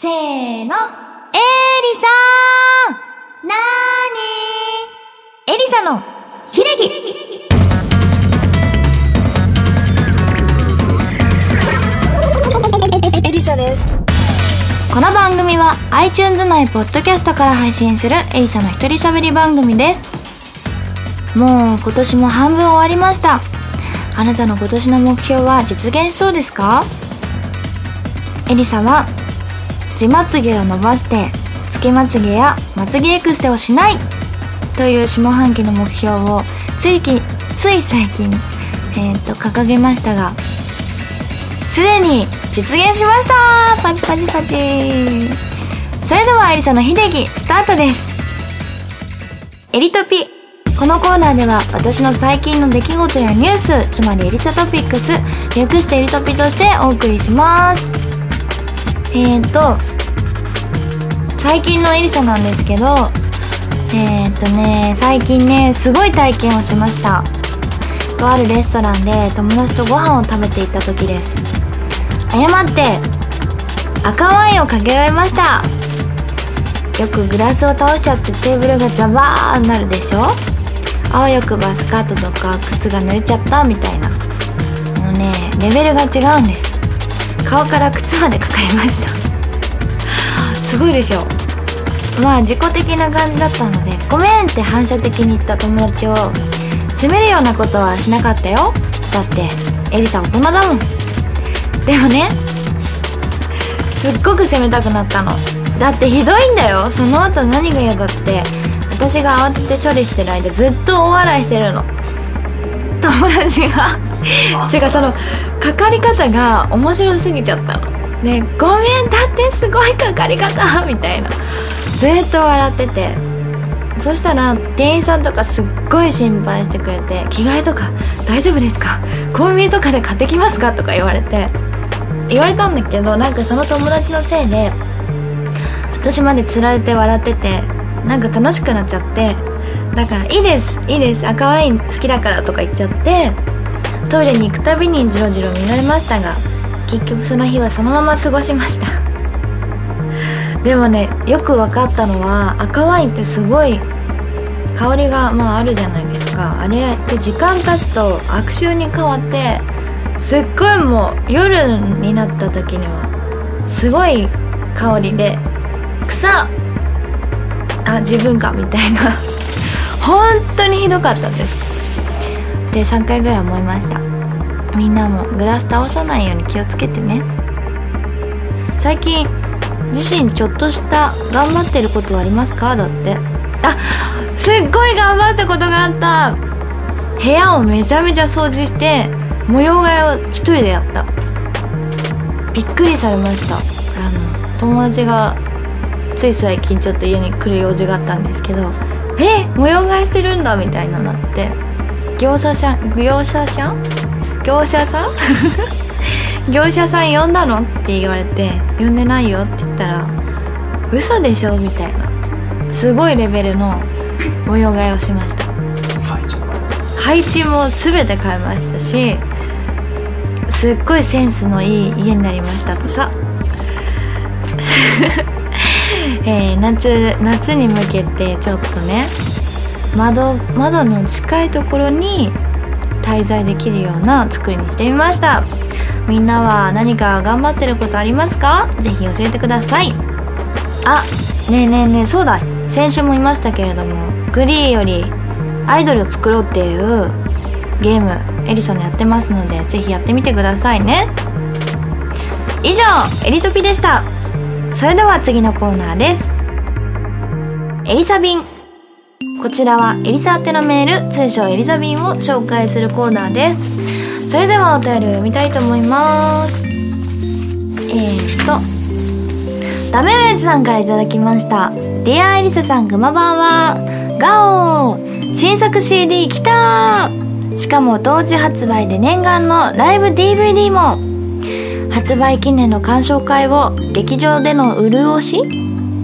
せーの。エリサーなーにエリサの秀樹エリサです。この番組は iTunes 内ポッドキャストから配信するエリサの一人喋り番組です。もう今年も半分終わりました。あなたの今年の目標は実現しそうですか？エリサは地まつげを伸ばしてつけまつげやまつげエクステをしない。という下半期の目標をついきつい最近、えー、と掲げましたがすでに実現しました。パチパチパチ。それではエリサの秀樹スタートです。エリトピ。このコーナーでは私の最近の出来事やニュースつまりエリサトピックス略してエリトピとしてお送りします。えーと最近のエリサなんですけどえーとね最近ねすごい体験をしました。とあるレストランで友達とご飯を食べていた時です。誤って赤ワインをかけられました。よくグラスを倒しちゃってテーブルがザバーになるでしょ？あわよくばスカートとか靴が濡れちゃったみたいな。あのねレベルが違うんです。顔から靴までかかりました。すごいでしょ。まあ自己的な感じだったのでごめんって反射的に言った友達を責めるようなことはしなかったよ。だってエリさん大人だもん。でもねすっごく責めたくなったの。だってひどいんだよ。その後何が嫌だって私が慌てて処理してる間ずっと大笑いしてるの。友達が違うそのかかり方が面白すぎちゃったの。ねごめんだってすごいかかり方みたいな。ずっと笑ってて。そしたら店員さんとかすっごい心配してくれて「着替えとか大丈夫ですか？コンビニとかで買ってきますか?」とか言われて。言われたんだけどなんかその友達のせいで私までつられて笑っててなんか楽しくなっちゃってだから「いいです。いいです。赤ワイン好きだから」とか言っちゃってトイレに行くたびにジロジロ見られましたが結局その日はそのまま過ごしました。でもねよく分かったのは赤ワインってすごい香りがまああるじゃないですか。あれって時間経つと悪臭に変わってすっごいもう夜になった時にはすごい香りで草あ自分かみたいな。本当にひどかったです。で3回ぐらい思いました。みんなもグラス倒さないように気をつけてね。最近自身ちょっとした頑張ってることはありますか？だって。あすっごい頑張ったことがあった。部屋をめちゃめちゃ掃除して模様替えを一人でやった。びっくりされました。あの友達がつい最近ちょっと家に来る用事があったんですけど「え模様替えしてるんだ」みたいななって。業者さん業者さん？業者さん？業者さん呼んだの？って言われて呼んでないよって言ったら嘘でしょ？みたいな。すごいレベルの模様替えをしました。配置も全て変えましたしすっごいセンスのいい家になりましたとさえー、夏夏に向けてちょっとね窓窓の近いところに滞在できるような作りにしてみました。みんなは何か頑張ってることありますか？ぜひ教えてください。あねえねえねえそうだ。先週も言いましたけれどもグリーよりアイドルを作ろうっていうゲームエリさんのやってますのでぜひやってみてくださいね。以上エリトピでした。それでは次のコーナーです。エリサ便こちらはエリサ宛てのメール通称エリザ便を紹介するコーナーです。それではお便りを読みたいと思います。えーと。ダメウェイズさんから頂きました。ディアエリサさんくまばんは。ガオー。新作 CD 来たしかも同時発売で念願のライブ DVD も。発売記念の鑑賞会を劇場での潤し？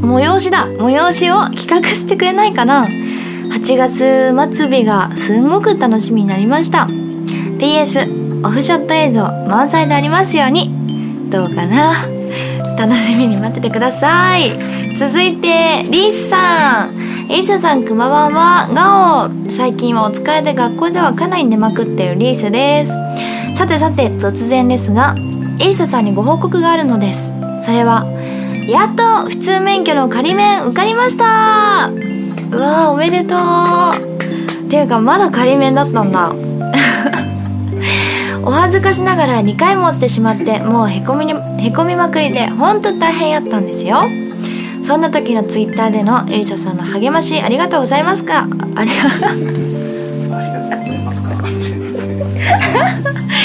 催しだ。催しを企画してくれないかな？8月末日がすんごく楽しみになりました。PS オフショット映像満載でありますように。どうかな？楽しみに待っててください。続いてリースさん。エリサさんくまばんは。ガオ最近はお疲れで学校ではかなり寝まくっているリースです。さてさて突然ですがエリサさんにご報告があるのです。それはやっと普通免許の仮免受かりました。うわおめでとう。っていうかまだ仮免だったんだ。お恥ずかしながら2回も落ちてしまってもうへこみにへこみまくりでほんと大変やったんですよ。そんな時のツイッターでのエリサさんの励ましありがとうございますか？ありがとう。ありがとうございますか？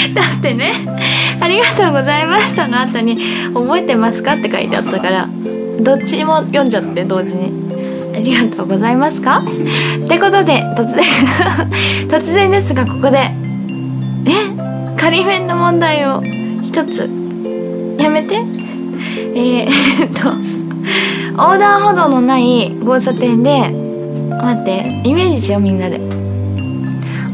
だってね「ありがとうございました」の後に「覚えてますか?」って書いてあったからどっちも読んじゃって同時に「ありがとうございますか?」ってことで突然 突然ですがここでえ？仮面の問題を一つやめて？えー、っと横断歩道のない交差点で待ってイメージしようみんなで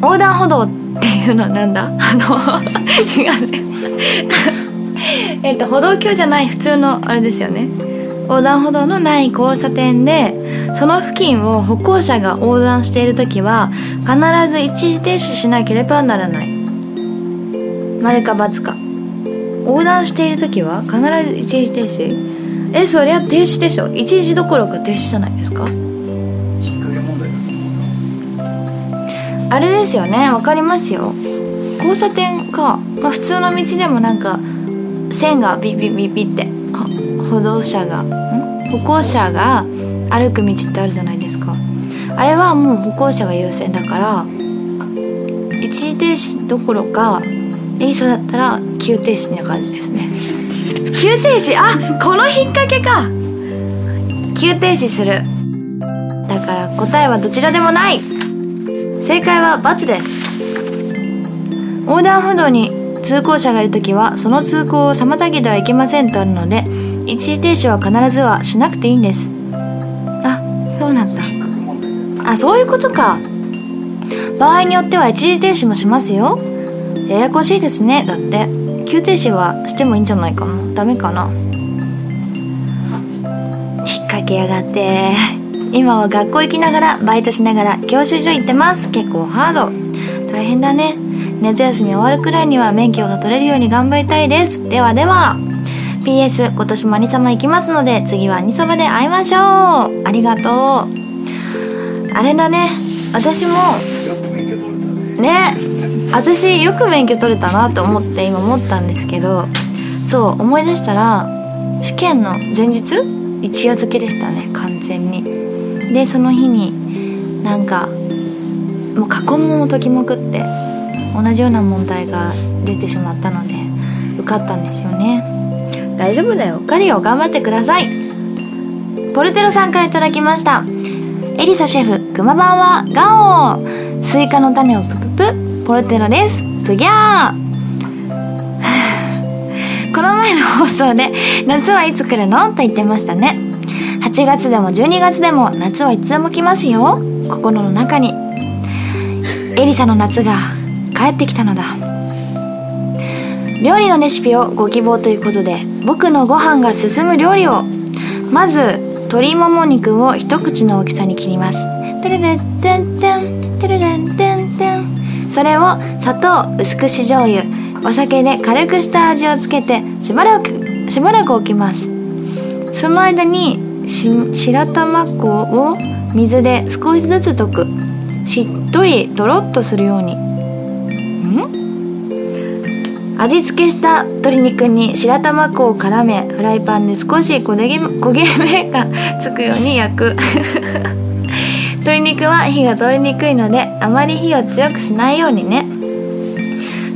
横断歩道ってていうのはなんだ？あの 違うね。えっと歩道橋じゃない普通のあれですよね。横断歩道のない交差点でその付近を歩行者が横断している時は必ず一時停止しなければならない。丸か×か。横断している時は必ず一時停止。えそりゃ停止でしょ。一時どころか停止じゃないですか。あれですよね。わかりますよ。交差点か、まあ、普通の道でもなんか線がビビビビって歩道者が歩行者が歩く道ってあるじゃないですか。あれはもう歩行者が優先だから一時停止どころかエイサだったら急停止な感じですね。急停止？あこの引っ掛けか。急停止する。だから答えはどちらでもない。正解は×です。横断歩道に通行者がいる時はその通行を妨げてはいけませんとあるので一時停止は必ずはしなくていいんです。あそうなんだ。あそういうことか。場合によっては一時停止もしますよ。ややこしいですね。だって急停止はしてもいいんじゃないかな。ダメかな。引っ掛けやがって。今は学校行きながらバイトしながら教習所行ってます。結構ハード。大変だね。夏休み終わるくらいには免許が取れるように頑張りたいです。ではでは。PS 今年も兄様行きますので次は兄様で会いましょう。ありがとう。あれだね。私もね私よく免許取れたなと思って今思ったんですけどそう思い出したら試験の前日？一夜漬けでしたね完全に。でその日になんかもう過去問を解きまくって同じような問題が出てしまったので受かったんですよね。大丈夫だよ。受かるよ頑張ってください。ポルテロさんから頂きました。エリサシェフ熊版はガオー。スイカの種をプププ。ポルテロです。ぷぎゃー。この前の放送で夏はいつ来るの？と言ってましたね。8月でも12月でも夏はいつでも来ますよ。心の中に。エリサの夏が帰ってきたのだ。料理のレシピをご希望ということで僕のご飯が進む料理をまず鶏もも肉を一口の大きさに切りますテレレテンテンテレレテンテンそれを砂糖薄口醤油お酒で軽くした味をつけてしばらくしばらく置きますその間に白玉粉を水で少しずつ溶く。しっとりとろっとするように。味付けした鶏肉に白玉粉を絡めフライパンで少し焦げ焦げ目がつくように焼く。鶏肉は火が通りにくいのであまり火を強くしないようにね。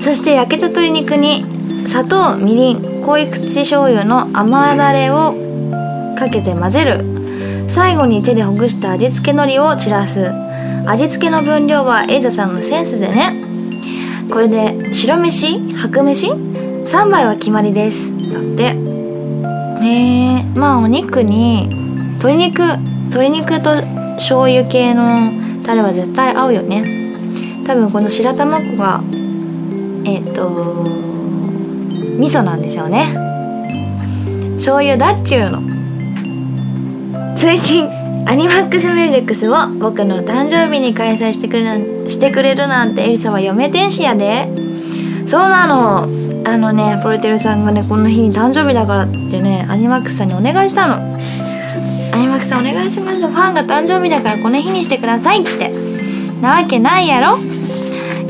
そして焼けた鶏肉に砂糖みりん濃い口醤油の甘だれをかけて混ぜる。最後に手でほぐした味付け海苔を散らす。味付けの分量はエイザさんのセンスでね。これで白飯？白飯？3杯は決まりです。だって。へえ。まあお肉に鶏肉鶏肉と醤油系のタレは絶対合うよね。多分この白玉粉がえっ、ー、と味噌なんでしょうね。醤油だっちゅうの。追伸アニマックスミュージックスを僕の誕生日に開催してくれしてくれるなんてエリサは嫁天使やで。そうなの。あのねポルテルさんがねこの日に誕生日だからってねアニマックスさんにお願いしたの。アニマックスさんお願いします。ファンが誕生日だからこの日にしてくださいって。なわけないやろ。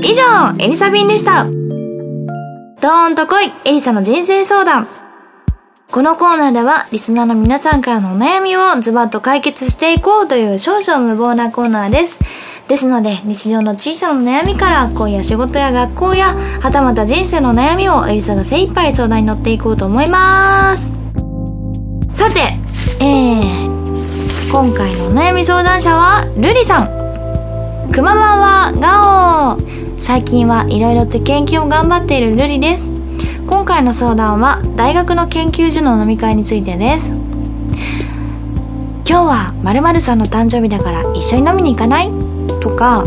以上エリサビンでした。ドーンと来いエリサの人生相談。このコーナーではリスナーの皆さんからのお悩みをズバッと解決していこうという少々無謀なコーナーです。ですので、日常の小さな悩みから恋や仕事や学校や、はたまた人生の悩みをエリサが精一杯相談に乗っていこうと思います。さて、えー、今回のお悩み相談者は、ルリさん。くままはガオ最近はいろいろと研究を頑張っているルリです。回の相談は大学の研究所の飲み会についてです。今日は〇〇さんの誕生日だから一緒に飲みに行かない？とか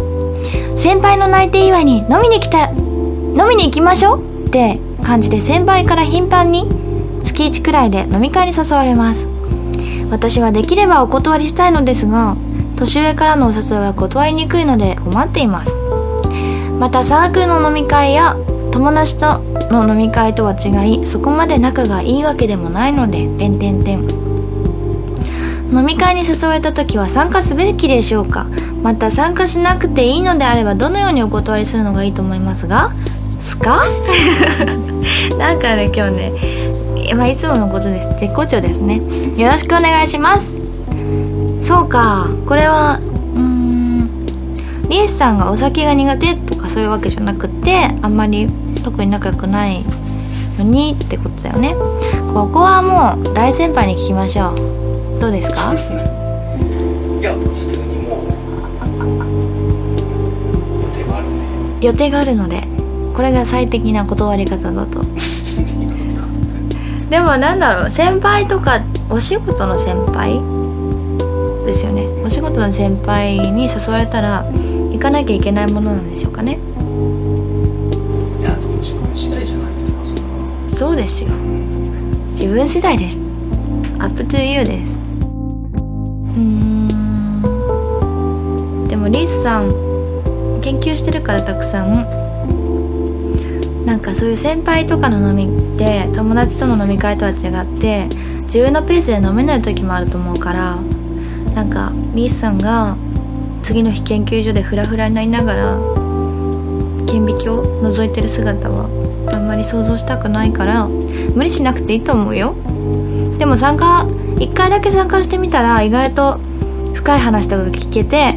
先輩の内定祝いに飲みに来た飲みに行きましょう？って感じで先輩から頻繁に月1くらいで飲み会に誘われます。私はできればお断りしたいのですが年上からのお誘いは断りにくいので困っています。またサークルの飲み会や友達との飲み会とは違いそこまで仲がいいわけでもないので点点点飲み会に誘われた時は参加すべきでしょうか？また参加しなくていいのであればどのようにお断りするのがいいと思いますが？すか？なんかね今日ね、まあ、いつものことです。絶好調ですね。よろしくお願いします。そうか。これはうんリエスさんがお酒が苦手とかそういうわけじゃなくてあんまり特に仲良くないのにってことだよね。ここはもう大先輩に聞きましょう。どうですか？いや普通にもう予定があるんで予定があるのでこれが最適な断り方だと。でもなんだろう先輩とかお仕事の先輩？ですよね。お仕事の先輩に誘われたら行かなきゃいけないものなんでしょうかねそうですよ。自分次第です。 Up to you です。うん。でもリースさん研究してるからたくさん。なんかそういう先輩とかの飲みって友達との飲み会とは違って自分のペースで飲めない時もあると思うからなんかリースさんが次の日研究所でフラフラになりながら顕微鏡を覗いてる姿はまり想像したくないから無理しなくていいと思うよ。でも参加1回だけ参加してみたら意外と深い話とか聞けて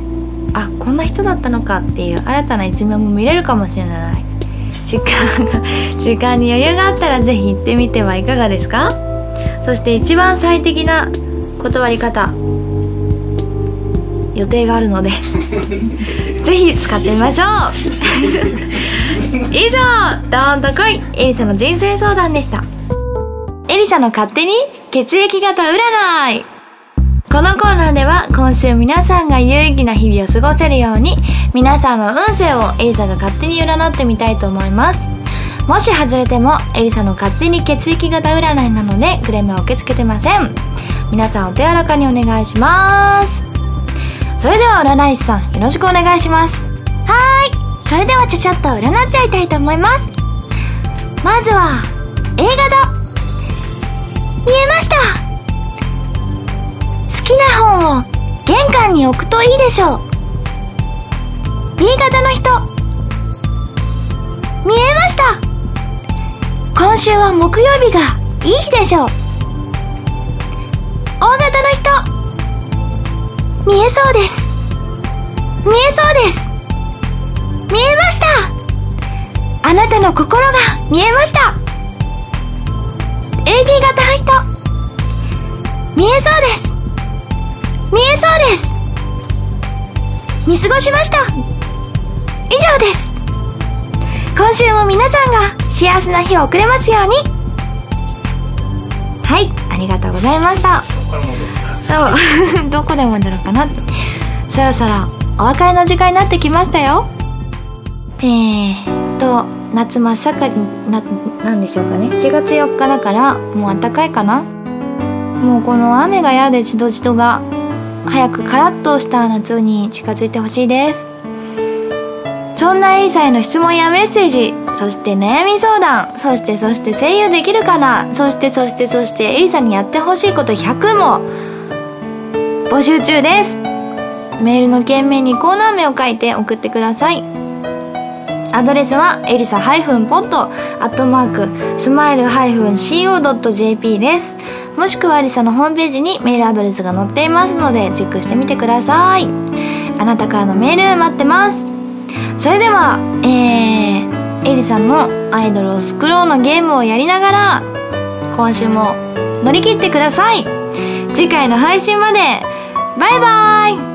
あこんな人だったのかっていう新たな一面も見れるかもしれない。時間が 時間に余裕があったら是非行ってみてはいかがですか？そして一番最適な断り方。予定があるので ぜひ使ってみましょう。以上ドーンと来い。エリサの人生相談でした。エリサの勝手に血液型占い。このコーナーでは今週皆さんが有意義な日々を過ごせるように皆さんの運勢をエリサが勝手に占ってみたいと思います。もし外れてもエリサの勝手に血液型占いなのでクレームは受け付けてません。皆さんお手柔らかにお願いしますそれでは占い師さんよろしくお願いします。はーい。それではちゃちゃっと占っちゃいたいと思います。まずは A 型見えました。好きな本を玄関に置くといいでしょう。B 型の人。見えました。今週は木曜日がいい日でしょう。O 型の人。見えそうです。見えそうです。見えました。あなたの心が見えました。AB 型の人見えそうです。見えそうです。見過ごしました。以上です。今週も皆さんが幸せな日を送れますように。はいありがとうございました。そう。どこで戻ろうかな？そろそろお別れの時間になってきましたよ。えーと夏真っ盛りななんでしょうかね。7月4日だからもう暖かいかな？もうこの雨が嫌でじとじとが早くカラッとした夏に近づいてほしいです。そんなエリさんへの質問やメッセージそして悩み相談そしてそして声優できるかな？そしてそしてそしてエリさんにやってほしいこと100も。募集中です。メールの件名にコーナー名を書いて送ってください。アドレスはエリサ -pod アットマークスマイル -co.jp です。もしくはエリサのホームページにメールアドレスが載っていますのでチェックしてみてください。あなたからのメール待ってます。それではえー、エリさんのアイドルを作ろうのゲームをやりながら今週も乗り切ってください。次回の配信まで。バイバイ